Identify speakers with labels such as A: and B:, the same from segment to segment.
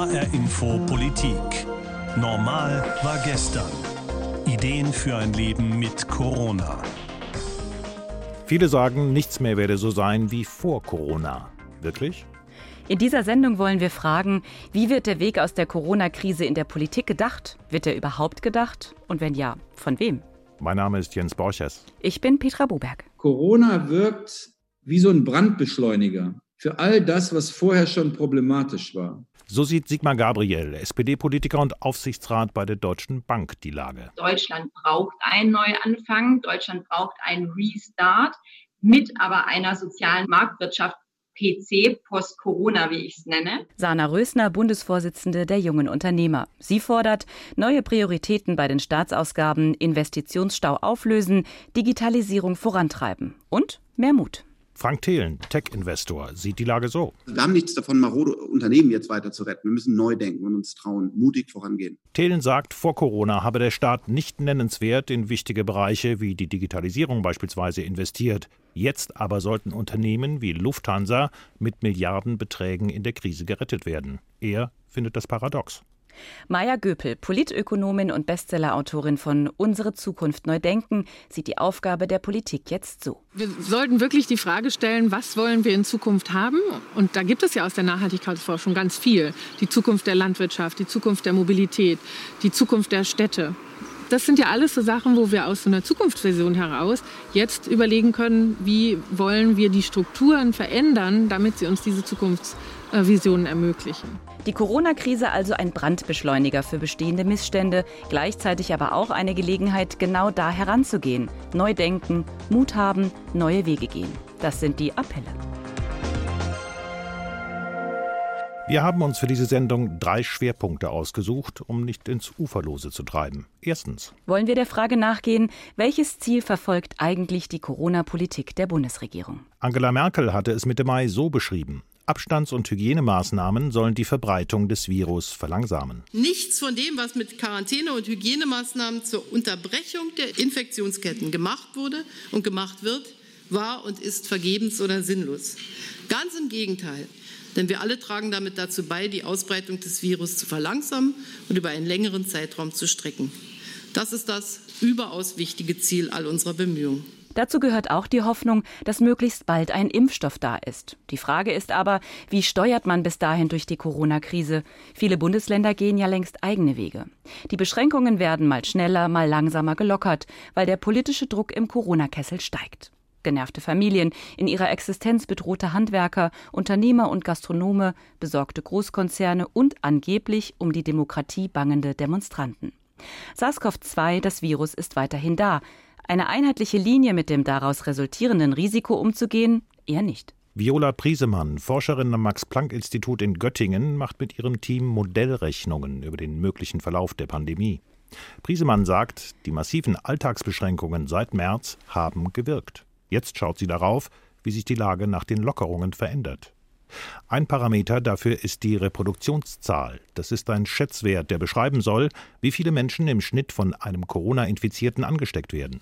A: HR Info Politik. Normal war gestern. Ideen für ein Leben mit Corona.
B: Viele sagen, nichts mehr werde so sein wie vor Corona. Wirklich?
C: In dieser Sendung wollen wir fragen, wie wird der Weg aus der Corona-Krise in der Politik gedacht? Wird er überhaupt gedacht? Und wenn ja, von wem?
B: Mein Name ist Jens Borches.
C: Ich bin Petra Boberg.
D: Corona wirkt wie so ein Brandbeschleuniger für all das, was vorher schon problematisch war.
B: So sieht Sigmar Gabriel, SPD-Politiker und Aufsichtsrat bei der Deutschen Bank, die Lage.
E: Deutschland braucht einen Neuanfang, Deutschland braucht einen Restart mit aber einer sozialen Marktwirtschaft, PC Post-Corona, wie ich es nenne.
C: Sana Rösner, Bundesvorsitzende der jungen Unternehmer. Sie fordert neue Prioritäten bei den Staatsausgaben, Investitionsstau auflösen, Digitalisierung vorantreiben und mehr Mut.
B: Frank Thelen, Tech-Investor, sieht die Lage so.
F: Wir haben nichts davon, marode Unternehmen jetzt weiter zu retten. Wir müssen neu denken und uns trauen, mutig vorangehen.
B: Thelen sagt, vor Corona habe der Staat nicht nennenswert in wichtige Bereiche wie die Digitalisierung beispielsweise investiert. Jetzt aber sollten Unternehmen wie Lufthansa mit Milliardenbeträgen in der Krise gerettet werden. Er findet das paradox.
C: Maja Göpel, Politökonomin und Bestsellerautorin von Unsere Zukunft neu denken, sieht die Aufgabe der Politik jetzt so.
G: Wir sollten wirklich die Frage stellen, was wollen wir in Zukunft haben? Und da gibt es ja aus der Nachhaltigkeitsforschung ganz viel. Die Zukunft der Landwirtschaft, die Zukunft der Mobilität, die Zukunft der Städte. Das sind ja alles so Sachen, wo wir aus so einer Zukunftsvision heraus jetzt überlegen können, wie wollen wir die Strukturen verändern, damit sie uns diese Zukunftsvisionen ermöglichen.
C: Die Corona-Krise also ein Brandbeschleuniger für bestehende Missstände, gleichzeitig aber auch eine Gelegenheit, genau da heranzugehen. Neu denken, Mut haben, neue Wege gehen. Das sind die Appelle.
B: Wir haben uns für diese Sendung drei Schwerpunkte ausgesucht, um nicht ins Uferlose zu treiben. Erstens.
C: Wollen wir der Frage nachgehen, welches Ziel verfolgt eigentlich die Corona-Politik der Bundesregierung?
B: Angela Merkel hatte es Mitte Mai so beschrieben. Abstands- und Hygienemaßnahmen sollen die Verbreitung des Virus verlangsamen.
H: Nichts von dem, was mit Quarantäne- und Hygienemaßnahmen zur Unterbrechung der Infektionsketten gemacht wurde und gemacht wird, war und ist vergebens oder sinnlos. Ganz im Gegenteil. Denn wir alle tragen damit dazu bei, die Ausbreitung des Virus zu verlangsamen und über einen längeren Zeitraum zu strecken. Das ist das überaus wichtige Ziel all unserer Bemühungen.
C: Dazu gehört auch die Hoffnung, dass möglichst bald ein Impfstoff da ist. Die Frage ist aber, wie steuert man bis dahin durch die Corona-Krise? Viele Bundesländer gehen ja längst eigene Wege. Die Beschränkungen werden mal schneller, mal langsamer gelockert, weil der politische Druck im Corona-Kessel steigt. Genervte Familien, in ihrer Existenz bedrohte Handwerker, Unternehmer und Gastronome, besorgte Großkonzerne und angeblich um die Demokratie bangende Demonstranten. SARS-CoV-2, das Virus, ist weiterhin da. Eine einheitliche Linie mit dem daraus resultierenden Risiko umzugehen, eher nicht.
B: Viola Priesemann, Forscherin am Max-Planck-Institut in Göttingen, macht mit ihrem Team Modellrechnungen über den möglichen Verlauf der Pandemie. Priesemann sagt, die massiven Alltagsbeschränkungen seit März haben gewirkt. Jetzt schaut sie darauf, wie sich die Lage nach den Lockerungen verändert. Ein Parameter dafür ist die Reproduktionszahl. Das ist ein Schätzwert, der beschreiben soll, wie viele Menschen im Schnitt von einem Corona-Infizierten angesteckt werden.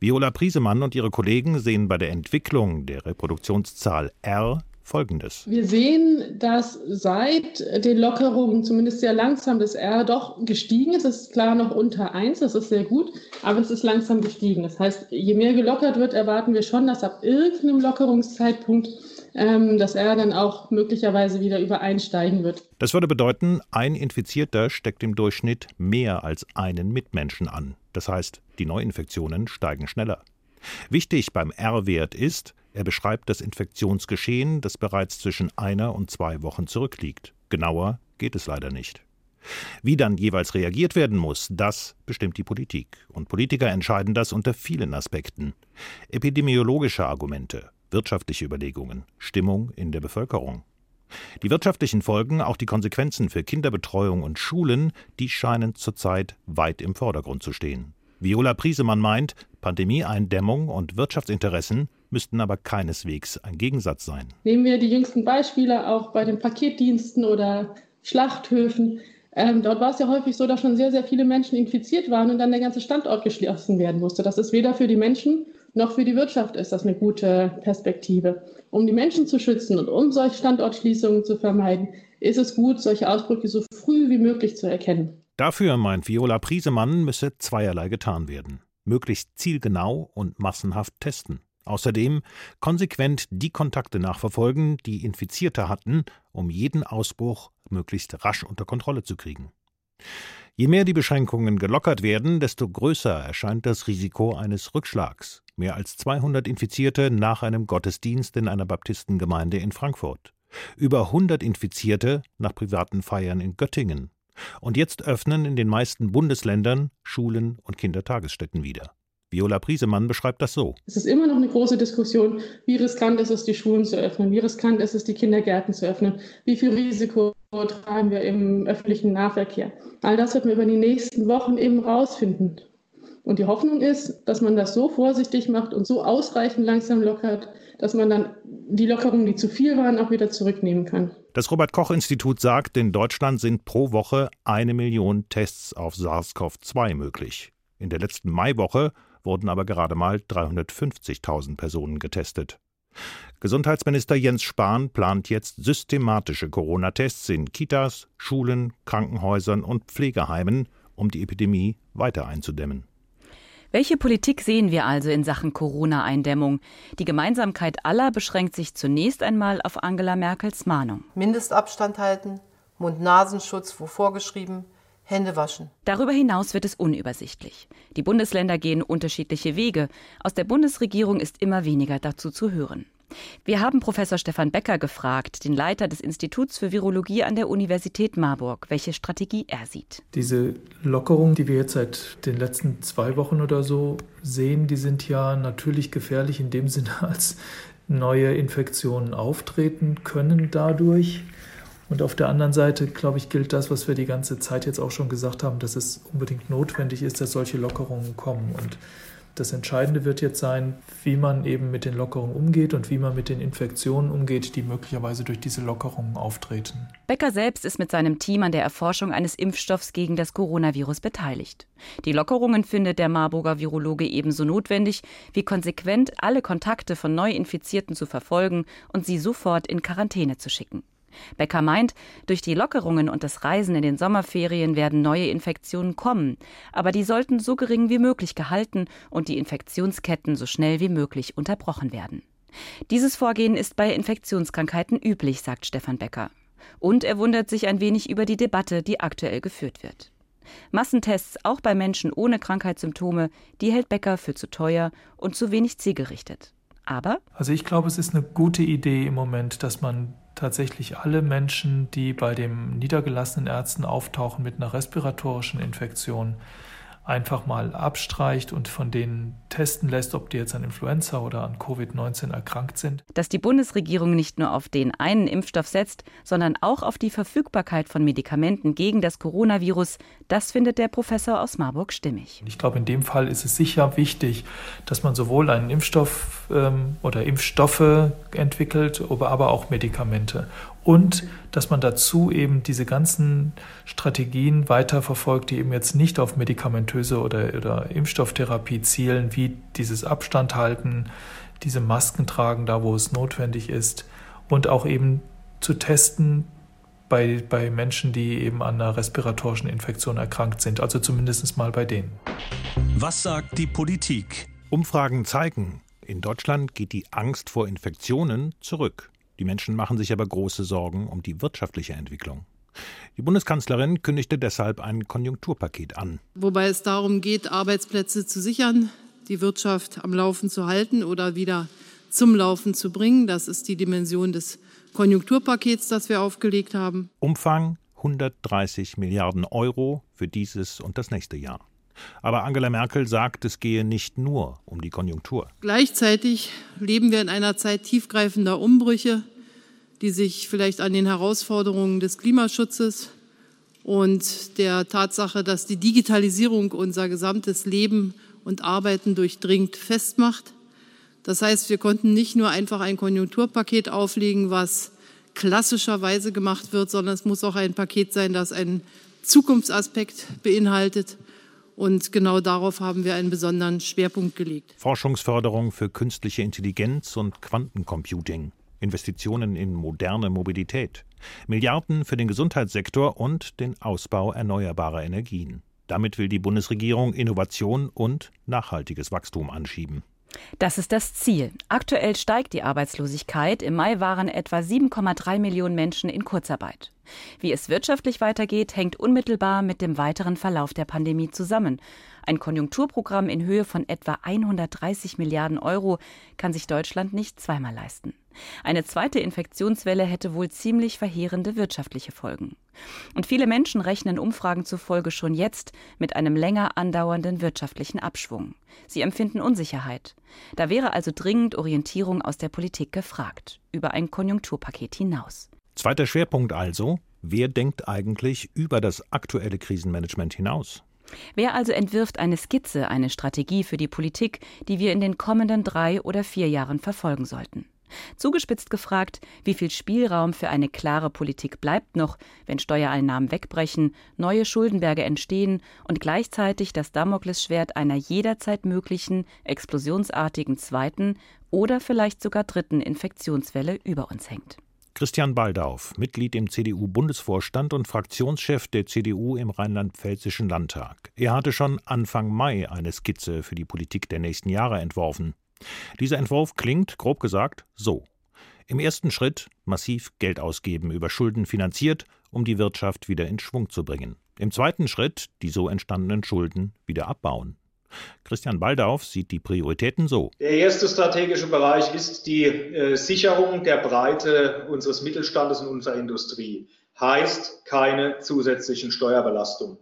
B: Viola Priesemann und ihre Kollegen sehen bei der Entwicklung der Reproduktionszahl R Folgendes.
I: Wir sehen, dass seit den Lockerungen zumindest sehr langsam das R doch gestiegen ist. Es ist klar noch unter 1, das ist sehr gut, aber es ist langsam gestiegen. Das heißt, je mehr gelockert wird, erwarten wir schon, dass ab irgendeinem Lockerungszeitpunkt ähm, dass er dann auch möglicherweise wieder übereinsteigen wird.
B: Das würde bedeuten, ein Infizierter steckt im Durchschnitt mehr als einen Mitmenschen an. Das heißt, die Neuinfektionen steigen schneller. Wichtig beim R-Wert ist, er beschreibt das Infektionsgeschehen, das bereits zwischen einer und zwei Wochen zurückliegt. Genauer geht es leider nicht. Wie dann jeweils reagiert werden muss, das bestimmt die Politik. Und Politiker entscheiden das unter vielen Aspekten. Epidemiologische Argumente, wirtschaftliche Überlegungen, Stimmung in der Bevölkerung. Die wirtschaftlichen Folgen, auch die Konsequenzen für Kinderbetreuung und Schulen, die scheinen zurzeit weit im Vordergrund zu stehen. Viola Priesemann meint, Pandemieeindämmung und Wirtschaftsinteressen müssten aber keineswegs ein Gegensatz sein.
I: Nehmen wir die jüngsten Beispiele auch bei den Paketdiensten oder Schlachthöfen. Ähm, dort war es ja häufig so, dass schon sehr, sehr viele Menschen infiziert waren und dann der ganze Standort geschlossen werden musste. Das ist weder für die Menschen noch für die Wirtschaft ist das eine gute Perspektive. Um die Menschen zu schützen und um solche Standortschließungen zu vermeiden, ist es gut, solche Ausbrüche so früh wie möglich zu erkennen.
B: Dafür, meint Viola Priesemann, müsse zweierlei getan werden. Möglichst zielgenau und massenhaft testen. Außerdem konsequent die Kontakte nachverfolgen, die Infizierte hatten, um jeden Ausbruch möglichst rasch unter Kontrolle zu kriegen. Je mehr die Beschränkungen gelockert werden, desto größer erscheint das Risiko eines Rückschlags. Mehr als 200 Infizierte nach einem Gottesdienst in einer Baptistengemeinde in Frankfurt. Über 100 Infizierte nach privaten Feiern in Göttingen. Und jetzt öffnen in den meisten Bundesländern Schulen und Kindertagesstätten wieder. Viola Priesemann beschreibt das so.
I: Es ist immer noch eine große Diskussion, wie riskant ist es, die Schulen zu öffnen, wie riskant ist es, die Kindergärten zu öffnen, wie viel Risiko tragen wir im öffentlichen Nahverkehr. All das wird man über die nächsten Wochen eben rausfinden. Und die Hoffnung ist, dass man das so vorsichtig macht und so ausreichend langsam lockert, dass man dann die Lockerungen, die zu viel waren, auch wieder zurücknehmen kann.
B: Das Robert Koch Institut sagt, in Deutschland sind pro Woche eine Million Tests auf SARS-CoV-2 möglich. In der letzten Maiwoche wurden aber gerade mal 350.000 Personen getestet. Gesundheitsminister Jens Spahn plant jetzt systematische Corona-Tests in Kitas, Schulen, Krankenhäusern und Pflegeheimen, um die Epidemie weiter einzudämmen.
C: Welche Politik sehen wir also in Sachen Corona-Eindämmung? Die Gemeinsamkeit aller beschränkt sich zunächst einmal auf Angela Merkels Mahnung.
J: Mindestabstand halten, Mund-Nasenschutz wo vorgeschrieben, Hände waschen.
C: Darüber hinaus wird es unübersichtlich. Die Bundesländer gehen unterschiedliche Wege. Aus der Bundesregierung ist immer weniger dazu zu hören. Wir haben Professor Stefan Becker gefragt, den Leiter des Instituts für Virologie an der Universität Marburg, welche Strategie er sieht.
K: Diese Lockerungen, die wir jetzt seit den letzten zwei Wochen oder so sehen, die sind ja natürlich gefährlich in dem Sinne, als neue Infektionen auftreten können dadurch. Und auf der anderen Seite, glaube ich, gilt das, was wir die ganze Zeit jetzt auch schon gesagt haben, dass es unbedingt notwendig ist, dass solche Lockerungen kommen. Und das Entscheidende wird jetzt sein, wie man eben mit den Lockerungen umgeht und wie man mit den Infektionen umgeht, die möglicherweise durch diese Lockerungen auftreten.
C: Becker selbst ist mit seinem Team an der Erforschung eines Impfstoffs gegen das Coronavirus beteiligt. Die Lockerungen findet der Marburger Virologe ebenso notwendig, wie konsequent alle Kontakte von Neuinfizierten zu verfolgen und sie sofort in Quarantäne zu schicken. Becker meint, durch die Lockerungen und das Reisen in den Sommerferien werden neue Infektionen kommen, aber die sollten so gering wie möglich gehalten und die Infektionsketten so schnell wie möglich unterbrochen werden. Dieses Vorgehen ist bei Infektionskrankheiten üblich, sagt Stefan Becker. Und er wundert sich ein wenig über die Debatte, die aktuell geführt wird. Massentests auch bei Menschen ohne Krankheitssymptome, die hält Becker für zu teuer und zu wenig zielgerichtet. Aber?
K: Also ich glaube, es ist eine gute Idee im Moment, dass man tatsächlich alle Menschen, die bei den niedergelassenen Ärzten auftauchen mit einer respiratorischen Infektion, einfach mal abstreicht und von denen testen lässt, ob die jetzt an Influenza oder an Covid-19 erkrankt sind.
C: Dass die Bundesregierung nicht nur auf den einen Impfstoff setzt, sondern auch auf die Verfügbarkeit von Medikamenten gegen das Coronavirus, das findet der Professor aus Marburg stimmig.
K: Ich glaube, in dem Fall ist es sicher wichtig, dass man sowohl einen Impfstoff ähm, oder Impfstoffe entwickelt, aber auch Medikamente und dass man dazu eben diese ganzen Strategien weiterverfolgt, die eben jetzt nicht auf medikamentöse oder, oder Impfstofftherapie zielen, wie dieses Abstand halten, diese Masken tragen, da wo es notwendig ist und auch eben zu testen bei, bei Menschen, die eben an einer respiratorischen Infektion erkrankt sind, also zumindest mal bei denen.
A: Was sagt die Politik?
B: Umfragen zeigen, in Deutschland geht die Angst vor Infektionen zurück. Die Menschen machen sich aber große Sorgen um die wirtschaftliche Entwicklung. Die Bundeskanzlerin kündigte deshalb ein Konjunkturpaket an.
H: Wobei es darum geht, Arbeitsplätze zu sichern, die Wirtschaft am Laufen zu halten oder wieder zum Laufen zu bringen. Das ist die Dimension des Konjunkturpakets, das wir aufgelegt haben.
B: Umfang 130 Milliarden Euro für dieses und das nächste Jahr. Aber Angela Merkel sagt, es gehe nicht nur um die Konjunktur.
H: Gleichzeitig leben wir in einer Zeit tiefgreifender Umbrüche, die sich vielleicht an den Herausforderungen des Klimaschutzes und der Tatsache, dass die Digitalisierung unser gesamtes Leben und Arbeiten durchdringt, festmacht. Das heißt, wir konnten nicht nur einfach ein Konjunkturpaket auflegen, was klassischerweise gemacht wird, sondern es muss auch ein Paket sein, das einen Zukunftsaspekt beinhaltet und genau darauf haben wir einen besonderen Schwerpunkt gelegt.
B: Forschungsförderung für künstliche Intelligenz und Quantencomputing. Investitionen in moderne Mobilität. Milliarden für den Gesundheitssektor und den Ausbau erneuerbarer Energien. Damit will die Bundesregierung Innovation und nachhaltiges Wachstum anschieben.
C: Das ist das Ziel. Aktuell steigt die Arbeitslosigkeit. Im Mai waren etwa 7,3 Millionen Menschen in Kurzarbeit. Wie es wirtschaftlich weitergeht, hängt unmittelbar mit dem weiteren Verlauf der Pandemie zusammen. Ein Konjunkturprogramm in Höhe von etwa 130 Milliarden Euro kann sich Deutschland nicht zweimal leisten. Eine zweite Infektionswelle hätte wohl ziemlich verheerende wirtschaftliche Folgen. Und viele Menschen rechnen Umfragen zufolge schon jetzt mit einem länger andauernden wirtschaftlichen Abschwung. Sie empfinden Unsicherheit. Da wäre also dringend Orientierung aus der Politik gefragt, über ein Konjunkturpaket hinaus.
B: Zweiter Schwerpunkt also, wer denkt eigentlich über das aktuelle Krisenmanagement hinaus?
C: Wer also entwirft eine Skizze, eine Strategie für die Politik, die wir in den kommenden drei oder vier Jahren verfolgen sollten? Zugespitzt gefragt, wie viel Spielraum für eine klare Politik bleibt noch, wenn Steuereinnahmen wegbrechen, neue Schuldenberge entstehen und gleichzeitig das Damoklesschwert einer jederzeit möglichen, explosionsartigen zweiten oder vielleicht sogar dritten Infektionswelle über uns hängt.
B: Christian Baldauf, Mitglied im CDU-Bundesvorstand und Fraktionschef der CDU im Rheinland-Pfälzischen Landtag. Er hatte schon Anfang Mai eine Skizze für die Politik der nächsten Jahre entworfen. Dieser Entwurf klingt, grob gesagt, so. Im ersten Schritt massiv Geld ausgeben, über Schulden finanziert, um die Wirtschaft wieder in Schwung zu bringen. Im zweiten Schritt die so entstandenen Schulden wieder abbauen. Christian Baldauf sieht die Prioritäten so.
L: Der erste strategische Bereich ist die äh, Sicherung der Breite unseres Mittelstandes und unserer Industrie. Heißt keine zusätzlichen Steuerbelastungen.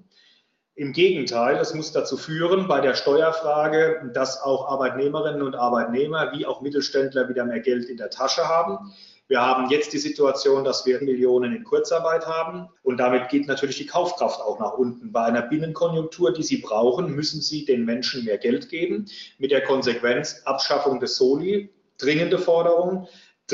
L: Im Gegenteil, es muss dazu führen bei der Steuerfrage, dass auch Arbeitnehmerinnen und Arbeitnehmer wie auch Mittelständler wieder mehr Geld in der Tasche haben. Wir haben jetzt die Situation, dass wir Millionen in Kurzarbeit haben und damit geht natürlich die Kaufkraft auch nach unten. Bei einer Binnenkonjunktur, die Sie brauchen, müssen Sie den Menschen mehr Geld geben, mit der Konsequenz Abschaffung des Soli, dringende Forderung.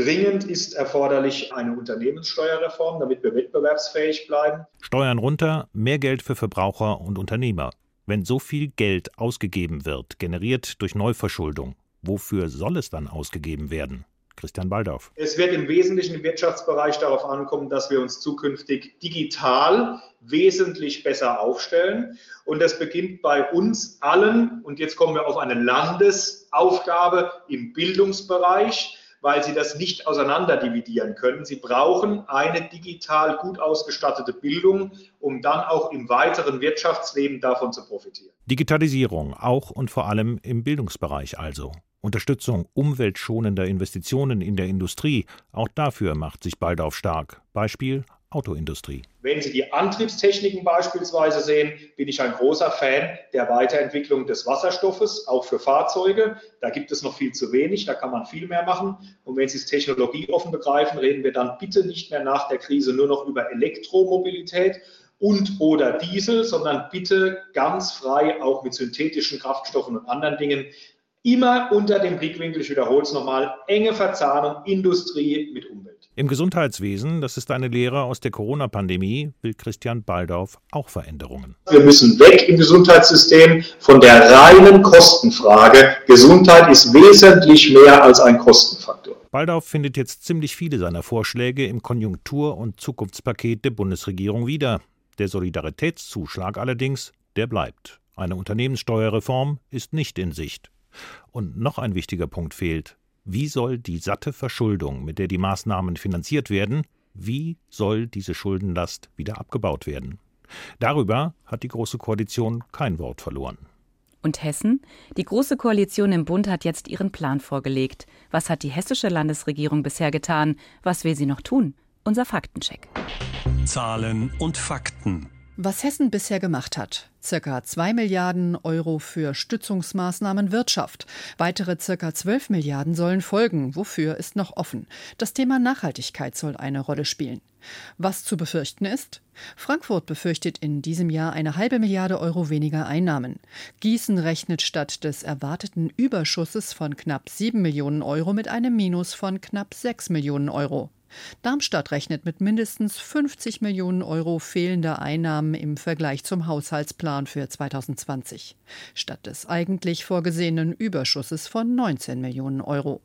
L: Dringend ist erforderlich eine Unternehmenssteuerreform, damit wir wettbewerbsfähig bleiben.
B: Steuern runter, mehr Geld für Verbraucher und Unternehmer. Wenn so viel Geld ausgegeben wird, generiert durch Neuverschuldung, wofür soll es dann ausgegeben werden? Christian Baldauf.
L: Es wird im Wesentlichen im Wirtschaftsbereich darauf ankommen, dass wir uns zukünftig digital wesentlich besser aufstellen. Und das beginnt bei uns allen. Und jetzt kommen wir auf eine Landesaufgabe im Bildungsbereich weil sie das nicht auseinanderdividieren können. Sie brauchen eine digital gut ausgestattete Bildung, um dann auch im weiteren Wirtschaftsleben davon zu profitieren.
B: Digitalisierung auch und vor allem im Bildungsbereich also. Unterstützung umweltschonender Investitionen in der Industrie, auch dafür macht sich Baldauf stark. Beispiel Autoindustrie.
L: Wenn Sie die Antriebstechniken beispielsweise sehen, bin ich ein großer Fan der Weiterentwicklung des Wasserstoffes, auch für Fahrzeuge. Da gibt es noch viel zu wenig, da kann man viel mehr machen. Und wenn Sie es technologieoffen begreifen, reden wir dann bitte nicht mehr nach der Krise nur noch über Elektromobilität und oder Diesel, sondern bitte ganz frei auch mit synthetischen Kraftstoffen und anderen Dingen. Immer unter dem Blickwinkel, ich wiederhole es nochmal, enge Verzahnung Industrie mit Umwelt.
B: Im Gesundheitswesen, das ist eine Lehre aus der Corona-Pandemie, will Christian Baldauf auch Veränderungen.
L: Wir müssen weg im Gesundheitssystem von der reinen Kostenfrage. Gesundheit ist wesentlich mehr als ein Kostenfaktor.
B: Baldauf findet jetzt ziemlich viele seiner Vorschläge im Konjunktur- und Zukunftspaket der Bundesregierung wieder. Der Solidaritätszuschlag allerdings, der bleibt. Eine Unternehmenssteuerreform ist nicht in Sicht. Und noch ein wichtiger Punkt fehlt. Wie soll die satte Verschuldung, mit der die Maßnahmen finanziert werden, wie soll diese Schuldenlast wieder abgebaut werden? Darüber hat die Große Koalition kein Wort verloren.
C: Und Hessen? Die Große Koalition im Bund hat jetzt ihren Plan vorgelegt. Was hat die hessische Landesregierung bisher getan? Was will sie noch tun? Unser Faktencheck.
A: Zahlen und Fakten.
M: Was Hessen bisher gemacht hat. Circa 2 Milliarden Euro für Stützungsmaßnahmen Wirtschaft. Weitere circa 12 Milliarden sollen folgen. Wofür ist noch offen. Das Thema Nachhaltigkeit soll eine Rolle spielen. Was zu befürchten ist? Frankfurt befürchtet in diesem Jahr eine halbe Milliarde Euro weniger Einnahmen. Gießen rechnet statt des erwarteten Überschusses von knapp 7 Millionen Euro mit einem Minus von knapp 6 Millionen Euro. Darmstadt rechnet mit mindestens 50 Millionen Euro fehlender Einnahmen im Vergleich zum Haushaltsplan für 2020, statt des eigentlich vorgesehenen Überschusses von 19 Millionen Euro.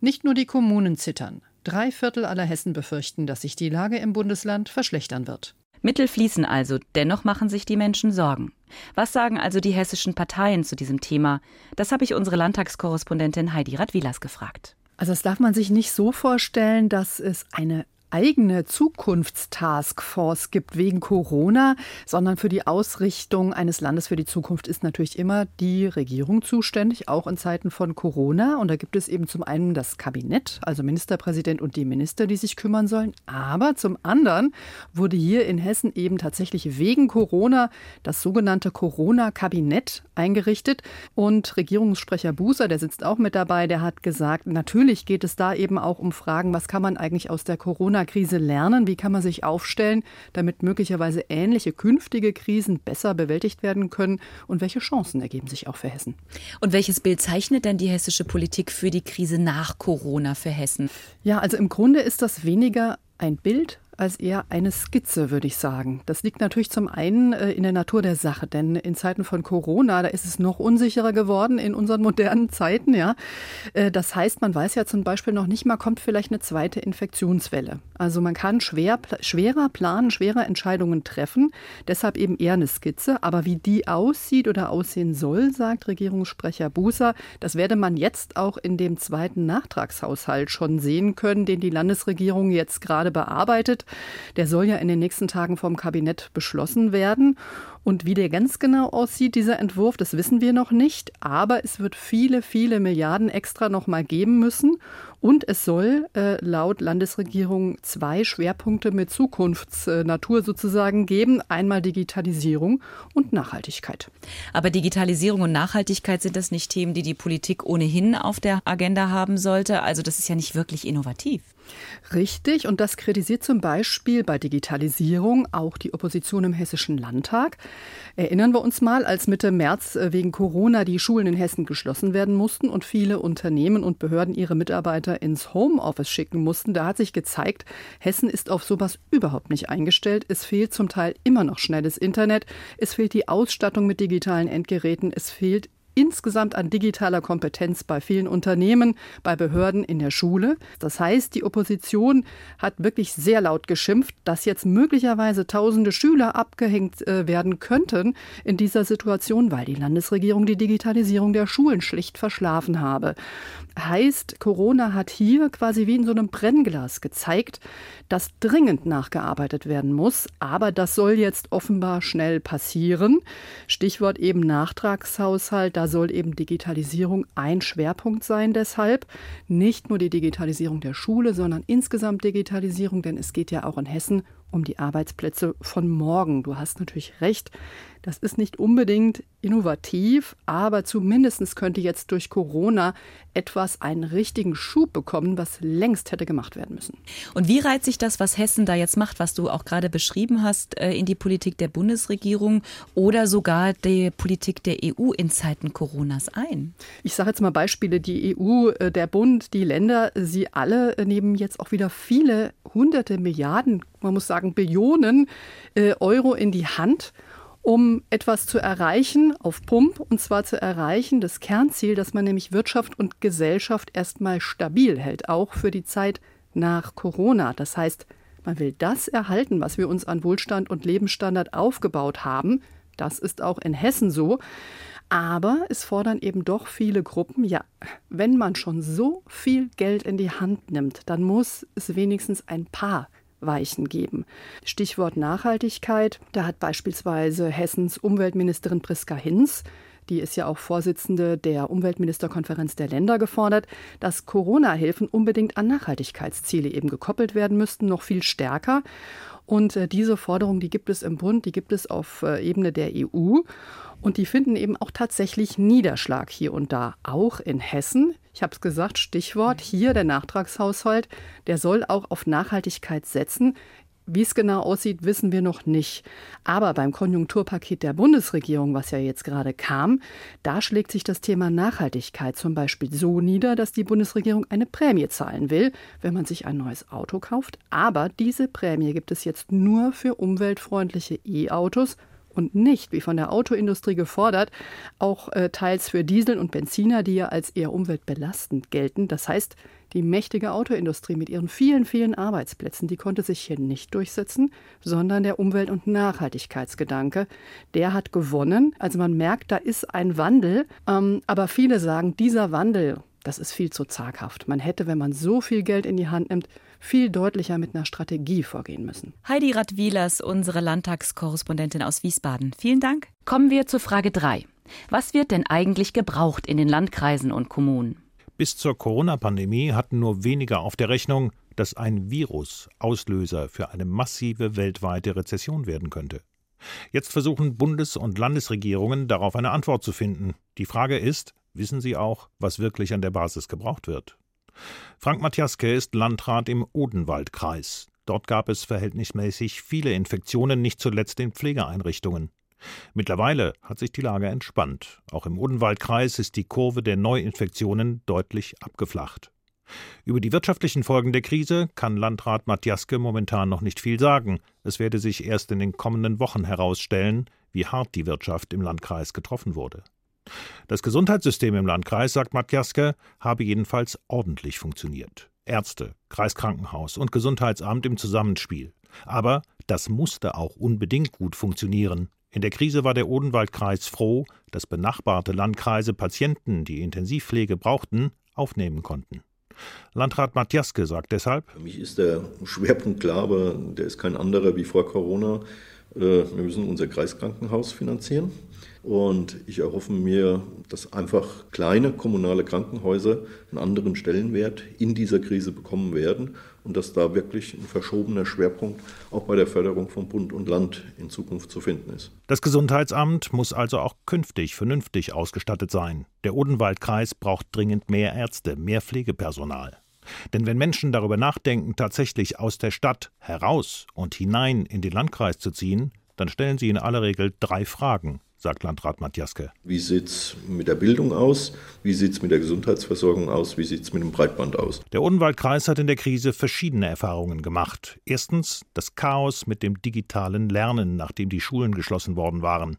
M: Nicht nur die Kommunen zittern. Drei Viertel aller Hessen befürchten, dass sich die Lage im Bundesland verschlechtern wird.
C: Mittel fließen also, dennoch machen sich die Menschen Sorgen. Was sagen also die hessischen Parteien zu diesem Thema? Das habe ich unsere Landtagskorrespondentin Heidi Radwilas gefragt.
M: Also das darf man sich nicht so vorstellen, dass es eine eigene Zukunftstaskforce gibt wegen Corona, sondern für die Ausrichtung eines Landes für die Zukunft ist natürlich immer die Regierung zuständig, auch in Zeiten von Corona. Und da gibt es eben zum einen das Kabinett, also Ministerpräsident und die Minister, die sich kümmern sollen. Aber zum anderen wurde hier in Hessen eben tatsächlich wegen Corona das sogenannte Corona-Kabinett eingerichtet. Und Regierungssprecher Buser, der sitzt auch mit dabei, der hat gesagt, natürlich geht es da eben auch um Fragen, was kann man eigentlich aus der Corona Corona-Krise lernen? Wie kann man sich aufstellen, damit möglicherweise ähnliche künftige Krisen besser bewältigt werden können? Und welche Chancen ergeben sich auch für Hessen?
C: Und welches Bild zeichnet denn die hessische Politik für die Krise nach Corona für Hessen?
M: Ja, also im Grunde ist das weniger ein Bild als eher eine Skizze, würde ich sagen. Das liegt natürlich zum einen äh, in der Natur der Sache, denn in Zeiten von Corona, da ist es noch unsicherer geworden in unseren modernen Zeiten, ja. Äh, das heißt, man weiß ja zum Beispiel noch nicht mal, kommt vielleicht eine zweite Infektionswelle. Also man kann schwer, schwerer planen, schwerer Entscheidungen treffen. Deshalb eben eher eine Skizze. Aber wie die aussieht oder aussehen soll, sagt Regierungssprecher Buser, das werde man jetzt auch in dem zweiten Nachtragshaushalt schon sehen können, den die Landesregierung jetzt gerade bearbeitet. Der soll ja in den nächsten Tagen vom Kabinett beschlossen werden. Und wie der ganz genau aussieht, dieser Entwurf, das wissen wir noch nicht. Aber es wird viele, viele Milliarden extra noch mal geben müssen. Und es soll äh, laut Landesregierung zwei Schwerpunkte mit Zukunftsnatur sozusagen geben. Einmal Digitalisierung und Nachhaltigkeit.
C: Aber Digitalisierung und Nachhaltigkeit sind das nicht Themen, die die Politik ohnehin auf der Agenda haben sollte. Also das ist ja nicht wirklich innovativ.
M: Richtig, und das kritisiert zum Beispiel bei Digitalisierung auch die Opposition im Hessischen Landtag. Erinnern wir uns mal, als Mitte März äh, wegen Corona die Schulen in Hessen geschlossen werden mussten und viele Unternehmen und Behörden ihre Mitarbeiter ins Homeoffice schicken mussten, da hat sich gezeigt, Hessen ist auf sowas überhaupt nicht eingestellt. Es fehlt zum Teil immer noch schnelles Internet, es fehlt die Ausstattung mit digitalen Endgeräten, es fehlt insgesamt an digitaler Kompetenz bei vielen Unternehmen, bei Behörden, in der Schule. Das heißt, die Opposition hat wirklich sehr laut geschimpft, dass jetzt möglicherweise tausende Schüler abgehängt äh, werden könnten in dieser Situation, weil die Landesregierung die Digitalisierung der Schulen schlicht verschlafen habe. Heißt, Corona hat hier quasi wie in so einem Brennglas gezeigt, dass dringend nachgearbeitet werden muss. Aber das soll jetzt offenbar schnell passieren. Stichwort eben Nachtragshaushalt. Da soll eben Digitalisierung ein Schwerpunkt sein. Deshalb nicht nur die Digitalisierung der Schule, sondern insgesamt Digitalisierung, denn es geht ja auch in Hessen um die Arbeitsplätze von morgen. Du hast natürlich recht. Das ist nicht unbedingt innovativ, aber zumindest könnte jetzt durch Corona etwas einen richtigen Schub bekommen, was längst hätte gemacht werden müssen.
C: Und wie reiht sich das, was Hessen da jetzt macht, was du auch gerade beschrieben hast, äh, in die Politik der Bundesregierung oder sogar die Politik der EU in Zeiten Coronas ein?
M: Ich sage jetzt mal Beispiele, die EU, äh, der Bund, die Länder, sie alle nehmen jetzt auch wieder viele hunderte Milliarden, man muss sagen Billionen äh, Euro in die Hand um etwas zu erreichen auf Pump, und zwar zu erreichen das Kernziel, dass man nämlich Wirtschaft und Gesellschaft erstmal stabil hält, auch für die Zeit nach Corona. Das heißt, man will das erhalten, was wir uns an Wohlstand und Lebensstandard aufgebaut haben. Das ist auch in Hessen so. Aber es fordern eben doch viele Gruppen, ja, wenn man schon so viel Geld in die Hand nimmt, dann muss es wenigstens ein paar Weichen geben. Stichwort Nachhaltigkeit. Da hat beispielsweise Hessens Umweltministerin Priska Hinz die ist ja auch Vorsitzende der Umweltministerkonferenz der Länder gefordert, dass Corona-Hilfen unbedingt an Nachhaltigkeitsziele eben gekoppelt werden müssten, noch viel stärker. Und äh, diese Forderung, die gibt es im Bund, die gibt es auf äh, Ebene der EU. Und die finden eben auch tatsächlich Niederschlag hier und da, auch in Hessen. Ich habe es gesagt, Stichwort hier der Nachtragshaushalt, der soll auch auf Nachhaltigkeit setzen. Wie es genau aussieht, wissen wir noch nicht. Aber beim Konjunkturpaket der Bundesregierung, was ja jetzt gerade kam, da schlägt sich das Thema Nachhaltigkeit zum Beispiel so nieder, dass die Bundesregierung eine Prämie zahlen will, wenn man sich ein neues Auto kauft. Aber diese Prämie gibt es jetzt nur für umweltfreundliche E-Autos und nicht, wie von der Autoindustrie gefordert, auch äh, teils für Diesel und Benziner, die ja als eher umweltbelastend gelten. Das heißt, die mächtige Autoindustrie mit ihren vielen, vielen Arbeitsplätzen, die konnte sich hier nicht durchsetzen, sondern der Umwelt- und Nachhaltigkeitsgedanke, der hat gewonnen. Also man merkt, da ist ein Wandel, ähm, aber viele sagen, dieser Wandel, das ist viel zu zaghaft. Man hätte, wenn man so viel Geld in die Hand nimmt, viel deutlicher mit einer Strategie vorgehen müssen.
C: Heidi Radwilas, unsere Landtagskorrespondentin aus Wiesbaden. Vielen Dank. Kommen wir zur Frage 3. Was wird denn eigentlich gebraucht in den Landkreisen und Kommunen?
B: Bis zur Corona-Pandemie hatten nur wenige auf der Rechnung, dass ein Virus Auslöser für eine massive weltweite Rezession werden könnte. Jetzt versuchen Bundes- und Landesregierungen darauf eine Antwort zu finden. Die Frage ist, wissen sie auch, was wirklich an der Basis gebraucht wird? Frank Matjaske ist Landrat im Odenwaldkreis. Dort gab es verhältnismäßig viele Infektionen, nicht zuletzt in Pflegeeinrichtungen. Mittlerweile hat sich die Lage entspannt. Auch im Odenwaldkreis ist die Kurve der Neuinfektionen deutlich abgeflacht. Über die wirtschaftlichen Folgen der Krise kann Landrat Matjaske momentan noch nicht viel sagen. Es werde sich erst in den kommenden Wochen herausstellen, wie hart die Wirtschaft im Landkreis getroffen wurde. Das Gesundheitssystem im Landkreis, sagt Matjaske, habe jedenfalls ordentlich funktioniert. Ärzte, Kreiskrankenhaus und Gesundheitsamt im Zusammenspiel. Aber das musste auch unbedingt gut funktionieren. In der Krise war der Odenwaldkreis froh, dass benachbarte Landkreise Patienten, die Intensivpflege brauchten, aufnehmen konnten. Landrat Matjaske sagt deshalb:
N: Für mich ist der Schwerpunkt klar, aber der ist kein anderer wie vor Corona. Äh, wir müssen unser Kreiskrankenhaus finanzieren. Und ich erhoffe mir, dass einfach kleine kommunale Krankenhäuser einen anderen Stellenwert in dieser Krise bekommen werden und dass da wirklich ein verschobener Schwerpunkt auch bei der Förderung von Bund und Land in Zukunft zu finden ist.
B: Das Gesundheitsamt muss also auch künftig vernünftig ausgestattet sein. Der Odenwaldkreis braucht dringend mehr Ärzte, mehr Pflegepersonal. Denn wenn Menschen darüber nachdenken, tatsächlich aus der Stadt heraus und hinein in den Landkreis zu ziehen, dann stellen sie in aller Regel drei Fragen sagt Landrat Matjaske.
N: Wie sieht es mit der Bildung aus? Wie sieht es mit der Gesundheitsversorgung aus? Wie sieht es mit dem Breitband aus?
B: Der Odenwaldkreis hat in der Krise verschiedene Erfahrungen gemacht. Erstens das Chaos mit dem digitalen Lernen, nachdem die Schulen geschlossen worden waren.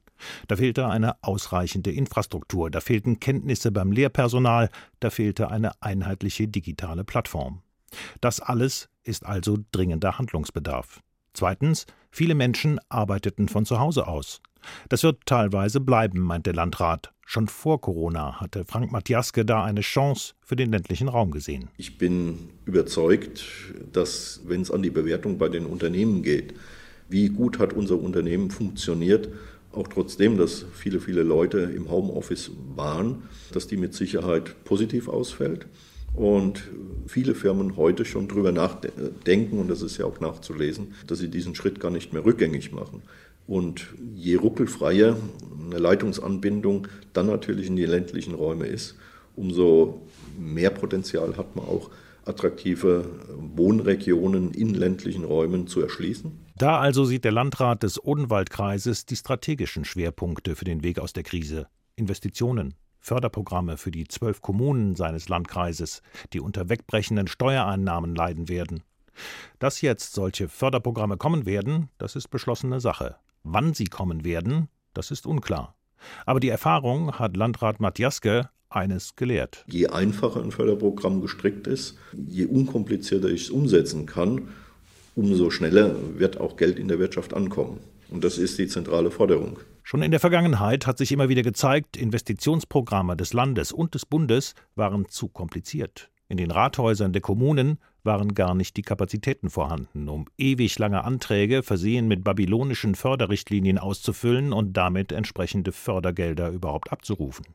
B: Da fehlte eine ausreichende Infrastruktur, da fehlten Kenntnisse beim Lehrpersonal, da fehlte eine einheitliche digitale Plattform. Das alles ist also dringender Handlungsbedarf. Zweitens, viele Menschen arbeiteten von zu Hause aus. Das wird teilweise bleiben, meint der Landrat. Schon vor Corona hatte Frank Matjaske da eine Chance für den ländlichen Raum gesehen.
N: Ich bin überzeugt, dass, wenn es an die Bewertung bei den Unternehmen geht, wie gut hat unser Unternehmen funktioniert, auch trotzdem, dass viele, viele Leute im Homeoffice waren, dass die mit Sicherheit positiv ausfällt. Und viele Firmen heute schon darüber nachdenken, und das ist ja auch nachzulesen, dass sie diesen Schritt gar nicht mehr rückgängig machen. Und je ruckelfreier eine Leitungsanbindung dann natürlich in die ländlichen Räume ist, umso mehr Potenzial hat man auch, attraktive Wohnregionen in ländlichen Räumen zu erschließen.
B: Da also sieht der Landrat des Odenwaldkreises die strategischen Schwerpunkte für den Weg aus der Krise. Investitionen, Förderprogramme für die zwölf Kommunen seines Landkreises, die unter wegbrechenden Steuereinnahmen leiden werden. Dass jetzt solche Förderprogramme kommen werden, das ist beschlossene Sache. Wann sie kommen werden, das ist unklar. Aber die Erfahrung hat Landrat Matjaske eines gelehrt.
N: Je einfacher ein Förderprogramm gestrickt ist, je unkomplizierter ich es umsetzen kann, umso schneller wird auch Geld in der Wirtschaft ankommen. Und das ist die zentrale Forderung.
B: Schon in der Vergangenheit hat sich immer wieder gezeigt, Investitionsprogramme des Landes und des Bundes waren zu kompliziert. In den Rathäusern der Kommunen waren gar nicht die Kapazitäten vorhanden, um ewig lange Anträge versehen mit babylonischen Förderrichtlinien auszufüllen und damit entsprechende Fördergelder überhaupt abzurufen.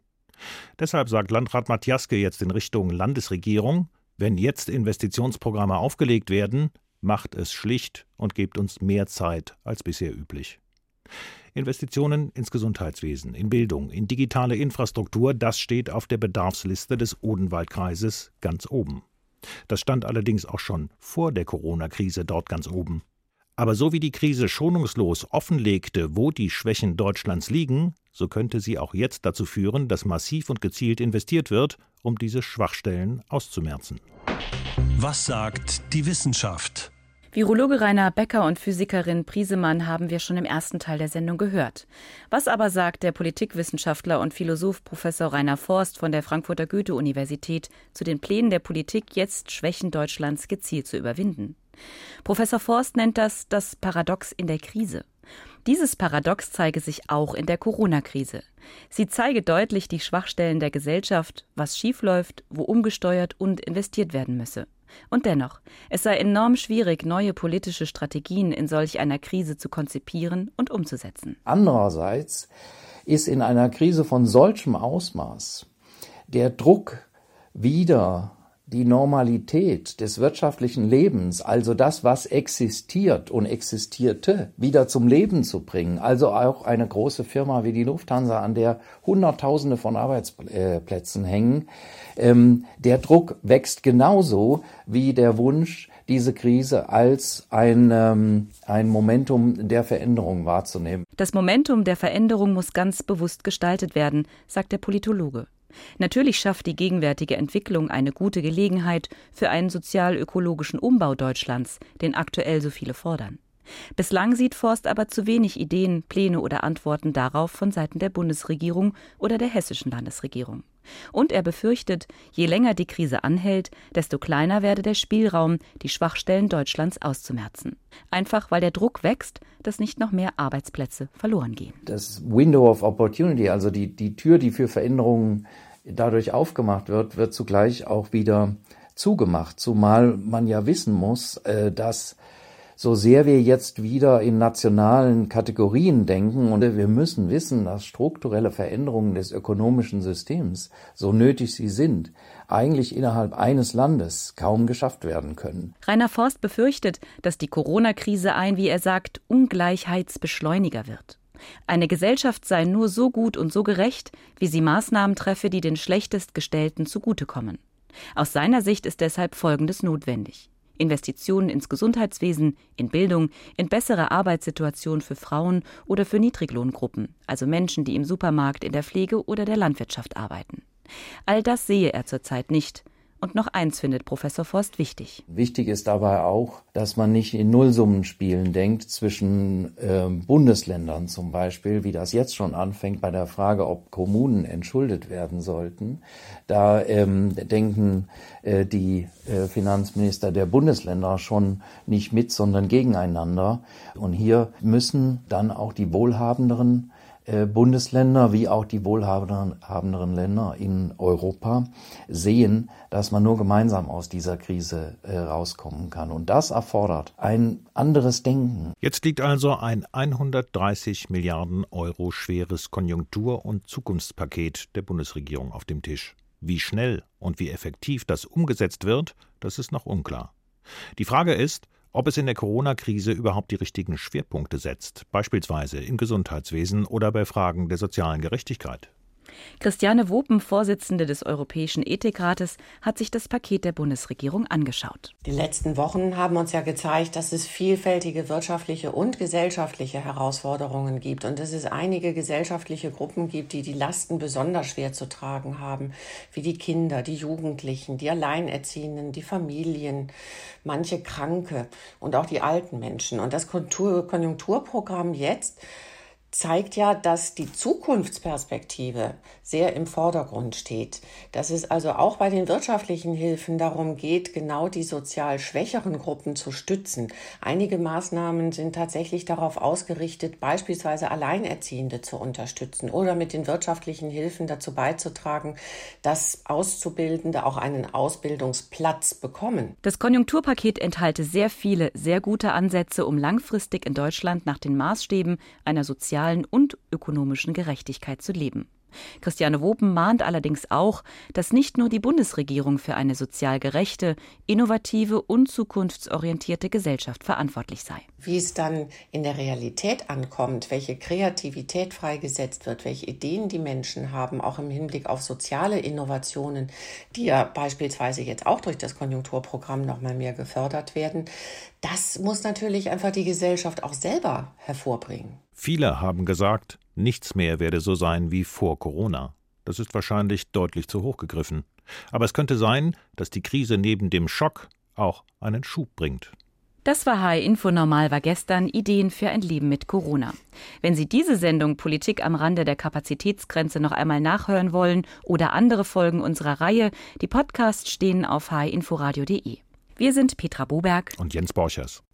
B: Deshalb sagt Landrat Matjaske jetzt in Richtung Landesregierung, wenn jetzt Investitionsprogramme aufgelegt werden, macht es schlicht und gebt uns mehr Zeit als bisher üblich. Investitionen ins Gesundheitswesen, in Bildung, in digitale Infrastruktur, das steht auf der Bedarfsliste des Odenwaldkreises ganz oben. Das stand allerdings auch schon vor der Corona-Krise dort ganz oben. Aber so wie die Krise schonungslos offenlegte, wo die Schwächen Deutschlands liegen, so könnte sie auch jetzt dazu führen, dass massiv und gezielt investiert wird, um diese Schwachstellen auszumerzen.
A: Was sagt die Wissenschaft?
C: Virologe Rainer Becker und Physikerin Priesemann haben wir schon im ersten Teil der Sendung gehört. Was aber sagt der Politikwissenschaftler und Philosoph Professor Rainer Forst von der Frankfurter Goethe-Universität zu den Plänen der Politik, jetzt Schwächen Deutschlands gezielt zu überwinden? Professor Forst nennt das das Paradox in der Krise. Dieses Paradox zeige sich auch in der Corona-Krise. Sie zeige deutlich die Schwachstellen der Gesellschaft, was schiefläuft, wo umgesteuert und investiert werden müsse. Und dennoch, es sei enorm schwierig, neue politische Strategien in solch einer Krise zu konzipieren und umzusetzen.
O: Andererseits ist in einer Krise von solchem Ausmaß der Druck wieder die Normalität des wirtschaftlichen Lebens, also das, was existiert und existierte, wieder zum Leben zu bringen. Also auch eine große Firma wie die Lufthansa, an der Hunderttausende von Arbeitsplätzen hängen. Ähm, der Druck wächst genauso wie der Wunsch, diese Krise als ein, ähm, ein Momentum der Veränderung wahrzunehmen.
C: Das Momentum der Veränderung muss ganz bewusst gestaltet werden, sagt der Politologe. Natürlich schafft die gegenwärtige Entwicklung eine gute Gelegenheit für einen sozial-ökologischen Umbau Deutschlands, den aktuell so viele fordern. Bislang sieht Forst aber zu wenig Ideen, Pläne oder Antworten darauf von Seiten der Bundesregierung oder der hessischen Landesregierung. Und er befürchtet, je länger die Krise anhält, desto kleiner werde der Spielraum, die Schwachstellen Deutschlands auszumerzen. Einfach weil der Druck wächst, dass nicht noch mehr Arbeitsplätze verloren gehen.
O: Das Window of Opportunity, also die, die Tür, die für Veränderungen dadurch aufgemacht wird, wird zugleich auch wieder zugemacht, zumal man ja wissen muss, äh, dass so sehr wir jetzt wieder in nationalen Kategorien denken und wir müssen wissen, dass strukturelle Veränderungen des ökonomischen Systems, so nötig sie sind, eigentlich innerhalb eines Landes kaum geschafft werden können.
C: Rainer Forst befürchtet, dass die Corona-Krise ein, wie er sagt, Ungleichheitsbeschleuniger wird. Eine Gesellschaft sei nur so gut und so gerecht, wie sie Maßnahmen treffe, die den schlechtest Gestellten zugutekommen. Aus seiner Sicht ist deshalb Folgendes notwendig. Investitionen ins Gesundheitswesen, in Bildung, in bessere Arbeitssituationen für Frauen oder für Niedriglohngruppen, also Menschen, die im Supermarkt, in der Pflege oder der Landwirtschaft arbeiten. All das sehe er zurzeit nicht. Und noch eins findet Professor Forst wichtig.
O: Wichtig ist dabei auch, dass man nicht in Nullsummenspielen denkt zwischen äh, Bundesländern zum Beispiel, wie das jetzt schon anfängt bei der Frage, ob Kommunen entschuldet werden sollten. Da ähm, denken äh, die äh, Finanzminister der Bundesländer schon nicht mit, sondern gegeneinander. Und hier müssen dann auch die wohlhabenderen Bundesländer wie auch die wohlhabenderen Länder in Europa sehen, dass man nur gemeinsam aus dieser Krise äh, rauskommen kann. Und das erfordert ein anderes Denken.
B: Jetzt liegt also ein 130 Milliarden Euro schweres Konjunktur- und Zukunftspaket der Bundesregierung auf dem Tisch. Wie schnell und wie effektiv das umgesetzt wird, das ist noch unklar. Die Frage ist, ob es in der Corona-Krise überhaupt die richtigen Schwerpunkte setzt, beispielsweise im Gesundheitswesen oder bei Fragen der sozialen Gerechtigkeit.
C: Christiane Wopen, Vorsitzende des Europäischen Ethikrates, hat sich das Paket der Bundesregierung angeschaut.
P: Die letzten Wochen haben uns ja gezeigt, dass es vielfältige wirtschaftliche und gesellschaftliche Herausforderungen gibt und dass es einige gesellschaftliche Gruppen gibt, die die Lasten besonders schwer zu tragen haben, wie die Kinder, die Jugendlichen, die Alleinerziehenden, die Familien, manche Kranke und auch die alten Menschen. Und das Konjunkturprogramm jetzt zeigt ja, dass die Zukunftsperspektive sehr im Vordergrund steht. Dass es also auch bei den wirtschaftlichen Hilfen darum geht, genau die sozial schwächeren Gruppen zu stützen. Einige Maßnahmen sind tatsächlich darauf ausgerichtet, beispielsweise Alleinerziehende zu unterstützen oder mit den wirtschaftlichen Hilfen dazu beizutragen, dass Auszubildende auch einen Ausbildungsplatz bekommen.
C: Das Konjunkturpaket enthalte sehr viele, sehr gute Ansätze, um langfristig in Deutschland nach den Maßstäben einer sozialen sozialen und ökonomischen Gerechtigkeit zu leben. Christiane Wopen mahnt allerdings auch, dass nicht nur die Bundesregierung für eine sozial gerechte, innovative und zukunftsorientierte Gesellschaft verantwortlich sei.
P: Wie es dann in der Realität ankommt, welche Kreativität freigesetzt wird, welche Ideen die Menschen haben, auch im Hinblick auf soziale Innovationen, die ja beispielsweise jetzt auch durch das Konjunkturprogramm noch mal mehr gefördert werden, das muss natürlich einfach die Gesellschaft auch selber hervorbringen.
B: Viele haben gesagt, nichts mehr werde so sein wie vor Corona. Das ist wahrscheinlich deutlich zu hoch gegriffen. Aber es könnte sein, dass die Krise neben dem Schock auch einen Schub bringt.
C: Das war HR Info Normal war gestern Ideen für ein Leben mit Corona. Wenn Sie diese Sendung Politik am Rande der Kapazitätsgrenze noch einmal nachhören wollen oder andere Folgen unserer Reihe, die Podcasts stehen auf hrinforadio.de. Wir sind Petra Boberg
B: und Jens Borchers.